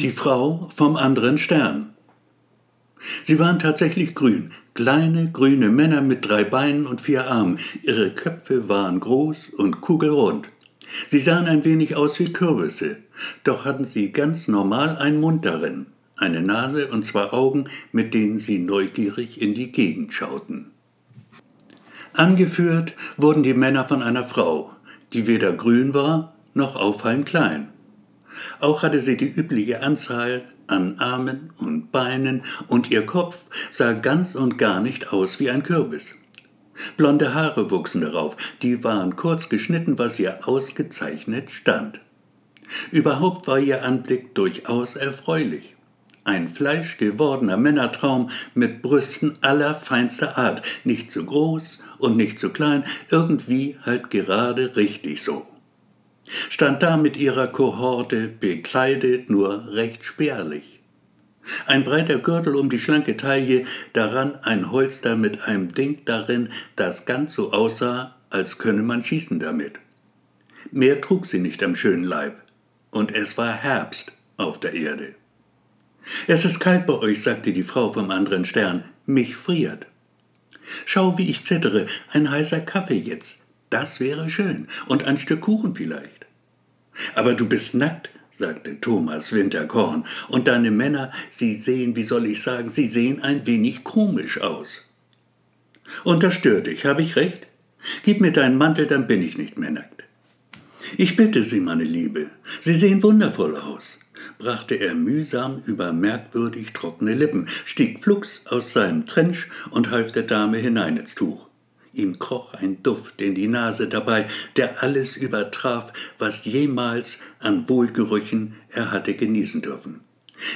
Die Frau vom anderen Stern. Sie waren tatsächlich grün, kleine grüne Männer mit drei Beinen und vier Armen. Ihre Köpfe waren groß und kugelrund. Sie sahen ein wenig aus wie Kürbisse, doch hatten sie ganz normal einen Mund darin, eine Nase und zwei Augen, mit denen sie neugierig in die Gegend schauten. Angeführt wurden die Männer von einer Frau, die weder grün war noch auffallend klein. Auch hatte sie die übliche Anzahl an Armen und Beinen und ihr Kopf sah ganz und gar nicht aus wie ein Kürbis. Blonde Haare wuchsen darauf, die waren kurz geschnitten, was ihr ausgezeichnet stand. Überhaupt war ihr Anblick durchaus erfreulich. Ein fleischgewordener Männertraum mit Brüsten allerfeinster Art, nicht zu groß und nicht zu klein, irgendwie halt gerade richtig so stand da mit ihrer Kohorte bekleidet, nur recht spärlich. Ein breiter Gürtel um die schlanke Taille, daran ein Holster mit einem Ding darin, das ganz so aussah, als könne man schießen damit. Mehr trug sie nicht am schönen Leib, und es war Herbst auf der Erde. Es ist kalt bei euch, sagte die Frau vom anderen Stern, mich friert. Schau, wie ich zittere, ein heißer Kaffee jetzt, das wäre schön, und ein Stück Kuchen vielleicht. Aber du bist nackt, sagte Thomas Winterkorn, und deine Männer, sie sehen, wie soll ich sagen, sie sehen ein wenig komisch aus. Und das stört dich, habe ich recht? Gib mir deinen Mantel, dann bin ich nicht mehr nackt. Ich bitte Sie, meine Liebe, Sie sehen wundervoll aus, brachte er mühsam über merkwürdig trockene Lippen, stieg flugs aus seinem Trench und half der Dame hinein ins Tuch. Ihm kroch ein Duft in die Nase dabei, der alles übertraf, was jemals an Wohlgerüchen er hatte genießen dürfen.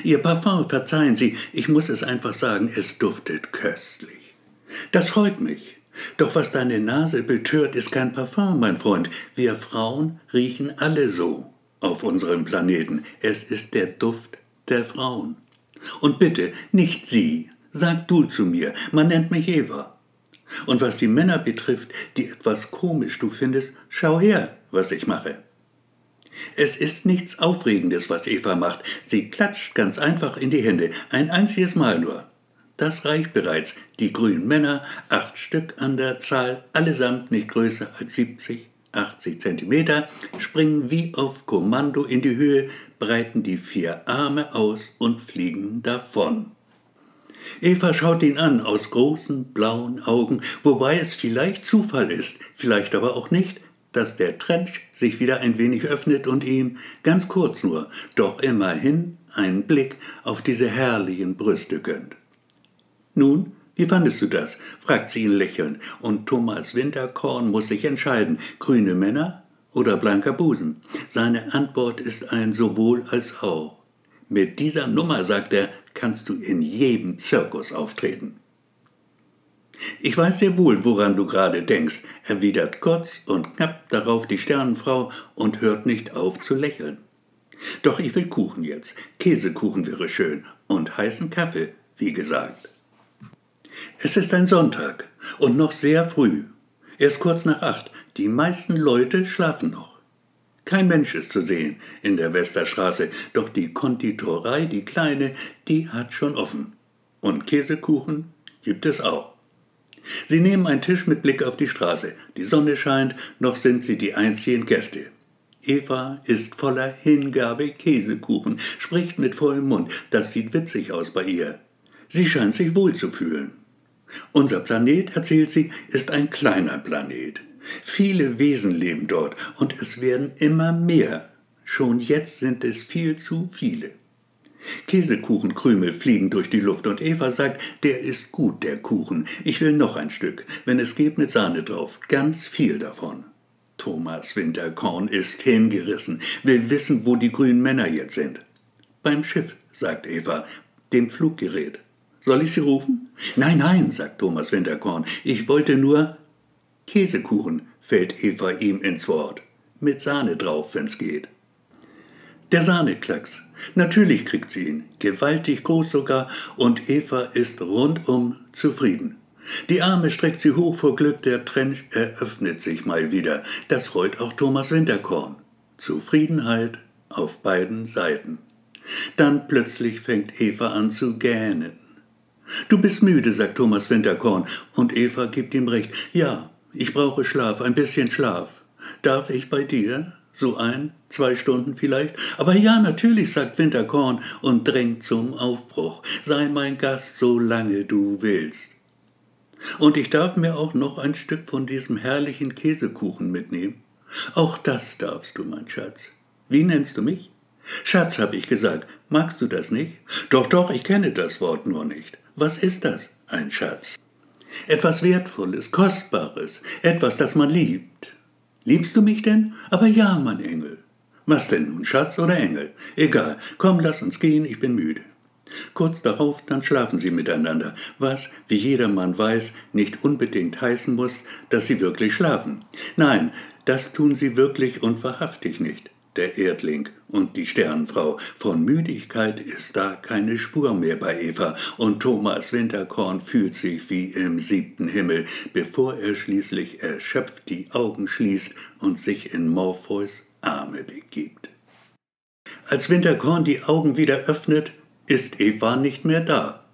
Ihr Parfum, verzeihen Sie, ich muss es einfach sagen, es duftet köstlich. Das freut mich. Doch was deine Nase betört, ist kein Parfum, mein Freund. Wir Frauen riechen alle so auf unserem Planeten. Es ist der Duft der Frauen. Und bitte, nicht Sie. Sag du zu mir, man nennt mich Eva. Und was die Männer betrifft, die etwas komisch du findest, schau her, was ich mache. Es ist nichts Aufregendes, was Eva macht. Sie klatscht ganz einfach in die Hände, ein einziges Mal nur. Das reicht bereits. Die grünen Männer, acht Stück an der Zahl, allesamt nicht größer als 70, 80 Zentimeter, springen wie auf Kommando in die Höhe, breiten die vier Arme aus und fliegen davon. Eva schaut ihn an aus großen blauen Augen, wobei es vielleicht Zufall ist, vielleicht aber auch nicht, dass der Trench sich wieder ein wenig öffnet und ihm, ganz kurz nur, doch immerhin einen Blick auf diese herrlichen Brüste gönnt. Nun, wie fandest du das? fragt sie ihn lächelnd, und Thomas Winterkorn muss sich entscheiden, grüne Männer oder blanker Busen. Seine Antwort ist ein sowohl als auch. Mit dieser Nummer, sagt er, kannst du in jedem Zirkus auftreten. Ich weiß sehr wohl, woran du gerade denkst, erwidert kurz und knapp darauf die Sternenfrau und hört nicht auf zu lächeln. Doch ich will Kuchen jetzt. Käsekuchen wäre schön und heißen Kaffee, wie gesagt. Es ist ein Sonntag und noch sehr früh. Erst kurz nach acht. Die meisten Leute schlafen noch. Kein Mensch ist zu sehen in der Westerstraße, doch die Konditorei, die kleine, die hat schon offen. Und Käsekuchen gibt es auch. Sie nehmen einen Tisch mit Blick auf die Straße. Die Sonne scheint, noch sind sie die einzigen Gäste. Eva ist voller Hingabe Käsekuchen, spricht mit vollem Mund. Das sieht witzig aus bei ihr. Sie scheint sich wohl zu fühlen. Unser Planet, erzählt sie, ist ein kleiner Planet. Viele Wesen leben dort und es werden immer mehr. Schon jetzt sind es viel zu viele. Käsekuchenkrümel fliegen durch die Luft und Eva sagt, der ist gut, der Kuchen. Ich will noch ein Stück, wenn es geht mit Sahne drauf, ganz viel davon. Thomas Winterkorn ist hingerissen, will wissen, wo die grünen Männer jetzt sind. Beim Schiff, sagt Eva, dem Fluggerät. Soll ich sie rufen? Nein, nein, sagt Thomas Winterkorn, ich wollte nur. Käsekuchen, fällt Eva ihm ins Wort. Mit Sahne drauf, wenn's geht. Der Sahneklacks. Natürlich kriegt sie ihn, gewaltig groß sogar, und Eva ist rundum zufrieden. Die Arme streckt sie hoch vor Glück, der Trench eröffnet sich mal wieder. Das freut auch Thomas Winterkorn. Zufriedenheit auf beiden Seiten. Dann plötzlich fängt Eva an zu gähnen. Du bist müde, sagt Thomas Winterkorn, und Eva gibt ihm recht. Ja, ich brauche Schlaf, ein bisschen Schlaf. Darf ich bei dir? So ein, zwei Stunden vielleicht? Aber ja, natürlich, sagt Winterkorn und drängt zum Aufbruch. Sei mein Gast, so lange du willst. Und ich darf mir auch noch ein Stück von diesem herrlichen Käsekuchen mitnehmen. Auch das darfst du, mein Schatz. Wie nennst du mich? Schatz, hab ich gesagt. Magst du das nicht? Doch, doch, ich kenne das Wort nur nicht. Was ist das, ein Schatz? Etwas Wertvolles, Kostbares, etwas, das man liebt. Liebst du mich denn? Aber ja, mein Engel. Was denn nun, Schatz oder Engel? Egal, komm, lass uns gehen, ich bin müde. Kurz darauf, dann schlafen sie miteinander, was, wie jedermann weiß, nicht unbedingt heißen muss, dass sie wirklich schlafen. Nein, das tun sie wirklich und wahrhaftig nicht, der Erdling und die Sternenfrau. Von Müdigkeit ist da keine Spur mehr bei Eva, und Thomas Winterkorn fühlt sich wie im siebten Himmel, bevor er schließlich erschöpft die Augen schließt und sich in Morpheus Arme begibt. Als Winterkorn die Augen wieder öffnet, ist Eva nicht mehr da.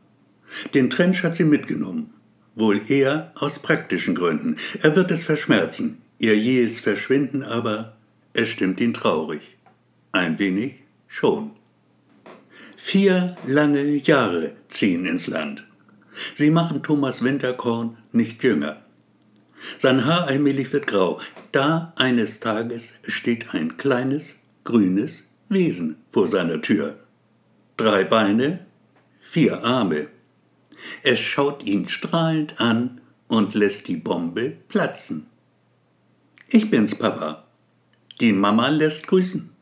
Den Trench hat sie mitgenommen. Wohl eher aus praktischen Gründen. Er wird es verschmerzen. Ihr jähes Verschwinden aber, es stimmt ihn traurig. Ein wenig schon. Vier lange Jahre ziehen ins Land. Sie machen Thomas Winterkorn nicht jünger. Sein Haar allmählich wird grau. Da eines Tages steht ein kleines, grünes Wesen vor seiner Tür drei Beine, vier Arme. Es schaut ihn strahlend an und lässt die Bombe platzen. Ich bin's, Papa. Die Mama lässt grüßen.